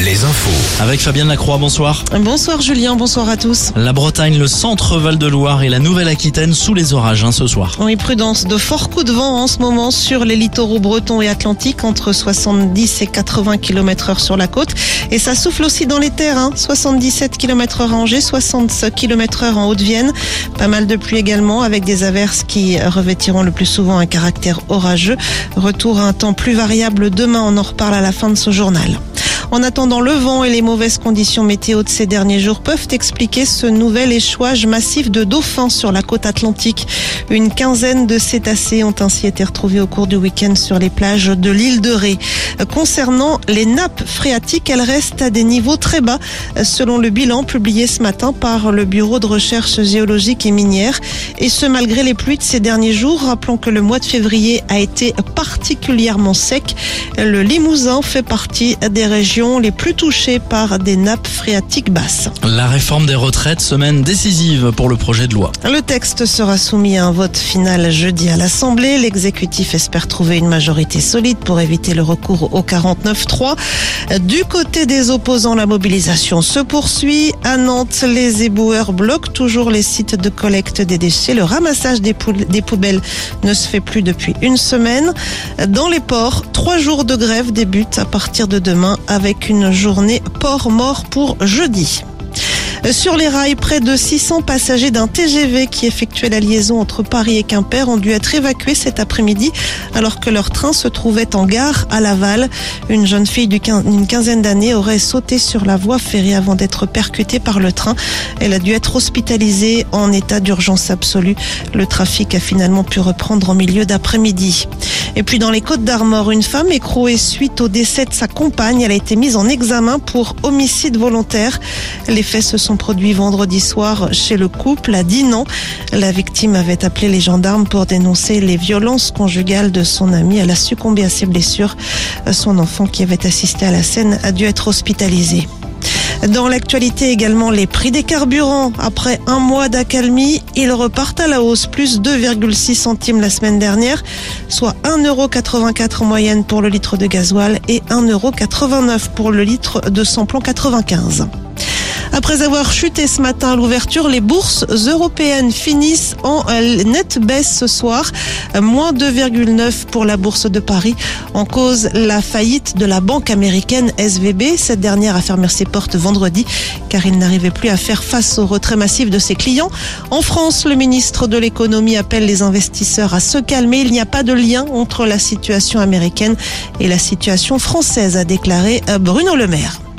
Les infos. Avec Fabienne Lacroix, bonsoir. Bonsoir Julien, bonsoir à tous. La Bretagne, le centre Val-de-Loire et la Nouvelle-Aquitaine sous les orages hein, ce soir. Oui, prudence, de forts coups de vent en ce moment sur les littoraux bretons et atlantiques, entre 70 et 80 km heure sur la côte. Et ça souffle aussi dans les terres, hein, 77 km heure à Angers, 60 km heure en Haute-Vienne. Pas mal de pluie également, avec des averses qui revêtiront le plus souvent un caractère orageux. Retour à un temps plus variable demain, on en reparle à la fin de ce journal. En attendant, le vent et les mauvaises conditions météo de ces derniers jours peuvent expliquer ce nouvel échouage massif de dauphins sur la côte atlantique. Une quinzaine de cétacés ont ainsi été retrouvés au cours du week-end sur les plages de l'île de Ré. Concernant les nappes phréatiques, elles restent à des niveaux très bas, selon le bilan publié ce matin par le Bureau de recherche géologique et minière. Et ce, malgré les pluies de ces derniers jours. Rappelons que le mois de février a été particulièrement sec. Le Limousin fait partie des régions les plus touchées par des nappes phréatiques basses. La réforme des retraites, semaine décisive pour le projet de loi. Le texte sera soumis à un vote final jeudi à l'Assemblée. L'exécutif espère trouver une majorité solide pour éviter le recours au 49-3. Du côté des opposants, la mobilisation se poursuit. À Nantes, les éboueurs bloquent toujours les sites de collecte des déchets. Le ramassage des, des poubelles ne se fait plus depuis une semaine. Dans les ports, trois jours de grève débutent à partir de demain avec avec une journée port mort pour jeudi. Sur les rails, près de 600 passagers d'un TGV qui effectuait la liaison entre Paris et Quimper ont dû être évacués cet après-midi alors que leur train se trouvait en gare à Laval. Une jeune fille d'une quinzaine d'années aurait sauté sur la voie ferrée avant d'être percutée par le train. Elle a dû être hospitalisée en état d'urgence absolue. Le trafic a finalement pu reprendre en milieu d'après-midi. Et puis dans les Côtes d'Armor, une femme écrouée suite au décès de sa compagne. Elle a été mise en examen pour homicide volontaire. Les faits se sont produits vendredi soir chez le couple à Dinan. La victime avait appelé les gendarmes pour dénoncer les violences conjugales de son amie. Elle a succombé à ses blessures. Son enfant qui avait assisté à la scène a dû être hospitalisé. Dans l'actualité également, les prix des carburants. Après un mois d'accalmie, ils repartent à la hausse, plus 2,6 centimes la semaine dernière, soit 1,84€ en moyenne pour le litre de gasoil et 1,89€ pour le litre de samplon 95. Après avoir chuté ce matin à l'ouverture, les bourses européennes finissent en nette baisse ce soir. Moins 2,9 pour la bourse de Paris. En cause, la faillite de la banque américaine SVB. Cette dernière a fermé ses portes vendredi car il n'arrivait plus à faire face au retrait massif de ses clients. En France, le ministre de l'économie appelle les investisseurs à se calmer. Il n'y a pas de lien entre la situation américaine et la situation française, a déclaré Bruno Le Maire.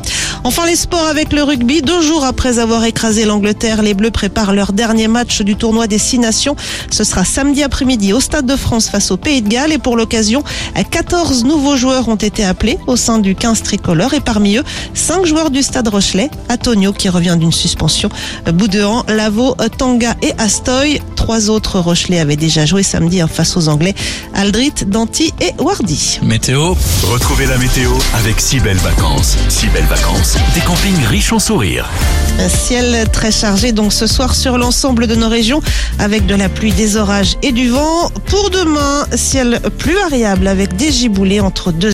Enfin, les sports avec le rugby. Deux jours après avoir écrasé l'Angleterre, les Bleus préparent leur dernier match du tournoi des Six Nations. Ce sera samedi après-midi au Stade de France face au Pays de Galles. Et pour l'occasion, 14 nouveaux joueurs ont été appelés au sein du 15 tricolore. Et parmi eux, 5 joueurs du Stade Rochelet. Antonio qui revient d'une suspension. Boudéan, Lavo, Tanga et Astoy. Trois autres Rochelais avaient déjà joué samedi en face aux Anglais. Aldrit, Danti et Wardy. Météo. Retrouvez la météo avec si belles vacances. Si belles vacances. Des campings riches en sourires. Un ciel très chargé donc ce soir sur l'ensemble de nos régions avec de la pluie, des orages et du vent. Pour demain, ciel plus variable avec des giboulées entre deux